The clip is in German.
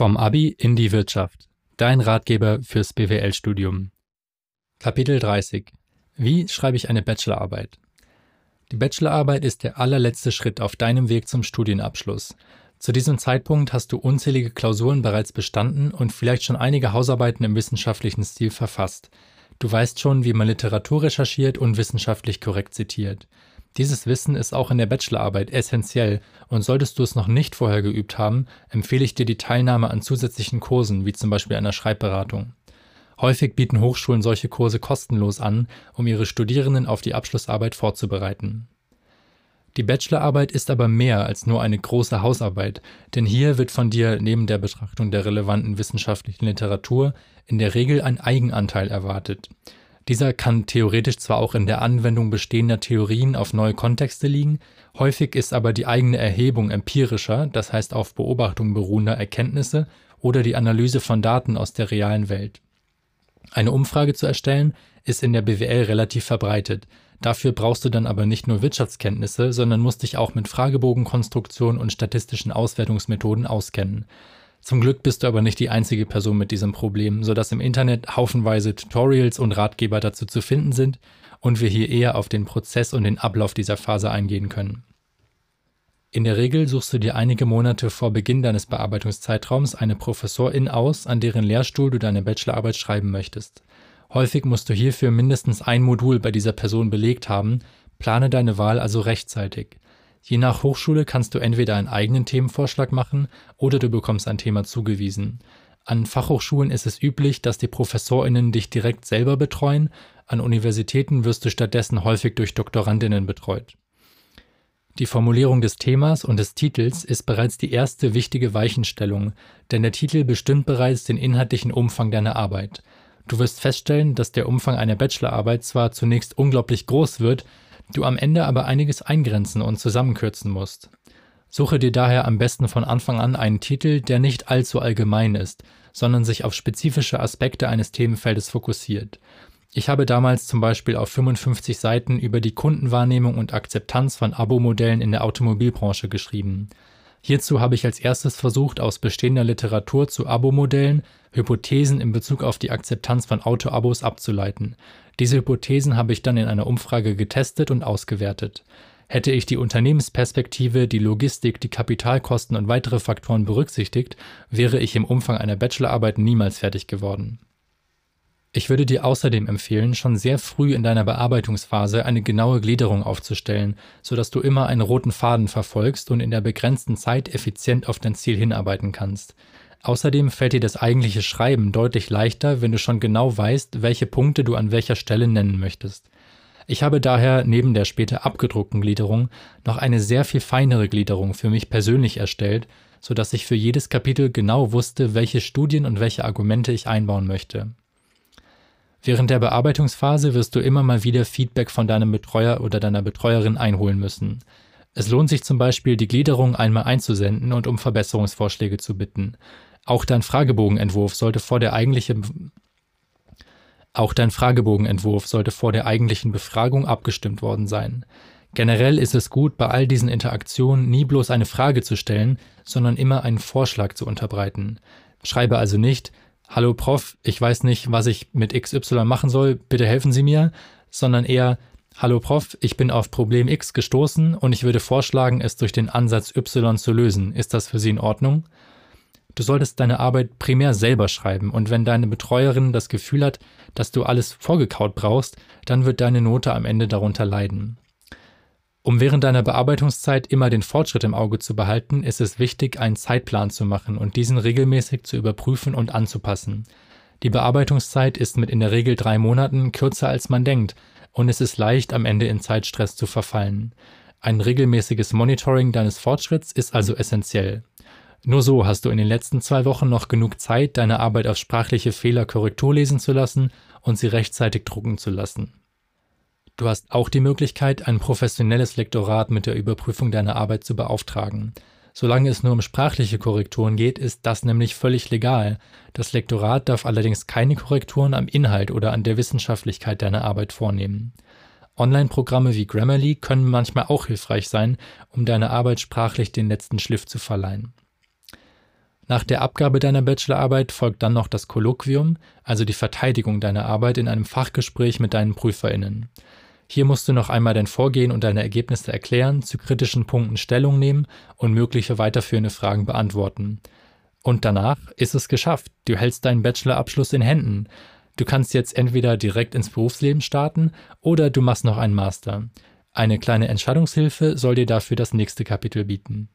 Vom Abi in die Wirtschaft. Dein Ratgeber fürs BWL-Studium. Kapitel 30. Wie schreibe ich eine Bachelorarbeit? Die Bachelorarbeit ist der allerletzte Schritt auf deinem Weg zum Studienabschluss. Zu diesem Zeitpunkt hast du unzählige Klausuren bereits bestanden und vielleicht schon einige Hausarbeiten im wissenschaftlichen Stil verfasst. Du weißt schon, wie man Literatur recherchiert und wissenschaftlich korrekt zitiert. Dieses Wissen ist auch in der Bachelorarbeit essentiell und solltest du es noch nicht vorher geübt haben, empfehle ich dir die Teilnahme an zusätzlichen Kursen, wie zum Beispiel einer Schreibberatung. Häufig bieten Hochschulen solche Kurse kostenlos an, um ihre Studierenden auf die Abschlussarbeit vorzubereiten. Die Bachelorarbeit ist aber mehr als nur eine große Hausarbeit, denn hier wird von dir neben der Betrachtung der relevanten wissenschaftlichen Literatur in der Regel ein Eigenanteil erwartet. Dieser kann theoretisch zwar auch in der Anwendung bestehender Theorien auf neue Kontexte liegen, häufig ist aber die eigene Erhebung empirischer, das heißt auf Beobachtung beruhender Erkenntnisse oder die Analyse von Daten aus der realen Welt. Eine Umfrage zu erstellen ist in der BWL relativ verbreitet. Dafür brauchst du dann aber nicht nur Wirtschaftskenntnisse, sondern musst dich auch mit Fragebogenkonstruktion und statistischen Auswertungsmethoden auskennen. Zum Glück bist du aber nicht die einzige Person mit diesem Problem, sodass im Internet haufenweise Tutorials und Ratgeber dazu zu finden sind und wir hier eher auf den Prozess und den Ablauf dieser Phase eingehen können. In der Regel suchst du dir einige Monate vor Beginn deines Bearbeitungszeitraums eine Professorin aus, an deren Lehrstuhl du deine Bachelorarbeit schreiben möchtest. Häufig musst du hierfür mindestens ein Modul bei dieser Person belegt haben, plane deine Wahl also rechtzeitig. Je nach Hochschule kannst du entweder einen eigenen Themenvorschlag machen oder du bekommst ein Thema zugewiesen. An Fachhochschulen ist es üblich, dass die ProfessorInnen dich direkt selber betreuen, an Universitäten wirst du stattdessen häufig durch DoktorandInnen betreut. Die Formulierung des Themas und des Titels ist bereits die erste wichtige Weichenstellung, denn der Titel bestimmt bereits den inhaltlichen Umfang deiner Arbeit. Du wirst feststellen, dass der Umfang einer Bachelorarbeit zwar zunächst unglaublich groß wird, du am Ende aber einiges eingrenzen und zusammenkürzen musst. Suche dir daher am besten von Anfang an einen Titel, der nicht allzu allgemein ist, sondern sich auf spezifische Aspekte eines Themenfeldes fokussiert. Ich habe damals zum Beispiel auf 55 Seiten über die Kundenwahrnehmung und Akzeptanz von Abo-Modellen in der Automobilbranche geschrieben. Hierzu habe ich als erstes versucht, aus bestehender Literatur zu Abo-Modellen Hypothesen in Bezug auf die Akzeptanz von Auto-Abos abzuleiten. Diese Hypothesen habe ich dann in einer Umfrage getestet und ausgewertet. Hätte ich die Unternehmensperspektive, die Logistik, die Kapitalkosten und weitere Faktoren berücksichtigt, wäre ich im Umfang einer Bachelorarbeit niemals fertig geworden. Ich würde dir außerdem empfehlen, schon sehr früh in deiner Bearbeitungsphase eine genaue Gliederung aufzustellen, sodass du immer einen roten Faden verfolgst und in der begrenzten Zeit effizient auf dein Ziel hinarbeiten kannst. Außerdem fällt dir das eigentliche Schreiben deutlich leichter, wenn du schon genau weißt, welche Punkte du an welcher Stelle nennen möchtest. Ich habe daher neben der später abgedruckten Gliederung noch eine sehr viel feinere Gliederung für mich persönlich erstellt, so dass ich für jedes Kapitel genau wusste, welche Studien und welche Argumente ich einbauen möchte. Während der Bearbeitungsphase wirst du immer mal wieder Feedback von deinem Betreuer oder deiner Betreuerin einholen müssen. Es lohnt sich zum Beispiel, die Gliederung einmal einzusenden und um Verbesserungsvorschläge zu bitten. Auch dein Fragebogenentwurf sollte vor der eigentlichen auch dein Fragebogenentwurf sollte vor der eigentlichen Befragung abgestimmt worden sein. Generell ist es gut, bei all diesen Interaktionen nie bloß eine Frage zu stellen, sondern immer einen Vorschlag zu unterbreiten. Schreibe also nicht, Hallo Prof, ich weiß nicht, was ich mit XY machen soll, bitte helfen Sie mir, sondern eher, Hallo Prof, ich bin auf Problem X gestoßen und ich würde vorschlagen, es durch den Ansatz Y zu lösen. Ist das für Sie in Ordnung? Du solltest deine Arbeit primär selber schreiben und wenn deine Betreuerin das Gefühl hat, dass du alles vorgekaut brauchst, dann wird deine Note am Ende darunter leiden. Um während deiner Bearbeitungszeit immer den Fortschritt im Auge zu behalten, ist es wichtig, einen Zeitplan zu machen und diesen regelmäßig zu überprüfen und anzupassen. Die Bearbeitungszeit ist mit in der Regel drei Monaten kürzer als man denkt und es ist leicht, am Ende in Zeitstress zu verfallen. Ein regelmäßiges Monitoring deines Fortschritts ist also essentiell. Nur so hast du in den letzten zwei Wochen noch genug Zeit, deine Arbeit auf sprachliche Fehler Korrektur lesen zu lassen und sie rechtzeitig drucken zu lassen. Du hast auch die Möglichkeit, ein professionelles Lektorat mit der Überprüfung deiner Arbeit zu beauftragen. Solange es nur um sprachliche Korrekturen geht, ist das nämlich völlig legal. Das Lektorat darf allerdings keine Korrekturen am Inhalt oder an der Wissenschaftlichkeit deiner Arbeit vornehmen. Online-Programme wie Grammarly können manchmal auch hilfreich sein, um deiner Arbeit sprachlich den letzten Schliff zu verleihen. Nach der Abgabe deiner Bachelorarbeit folgt dann noch das Kolloquium, also die Verteidigung deiner Arbeit in einem Fachgespräch mit deinen PrüferInnen. Hier musst du noch einmal dein Vorgehen und deine Ergebnisse erklären, zu kritischen Punkten Stellung nehmen und mögliche weiterführende Fragen beantworten. Und danach ist es geschafft. Du hältst deinen Bachelorabschluss in Händen. Du kannst jetzt entweder direkt ins Berufsleben starten oder du machst noch einen Master. Eine kleine Entscheidungshilfe soll dir dafür das nächste Kapitel bieten.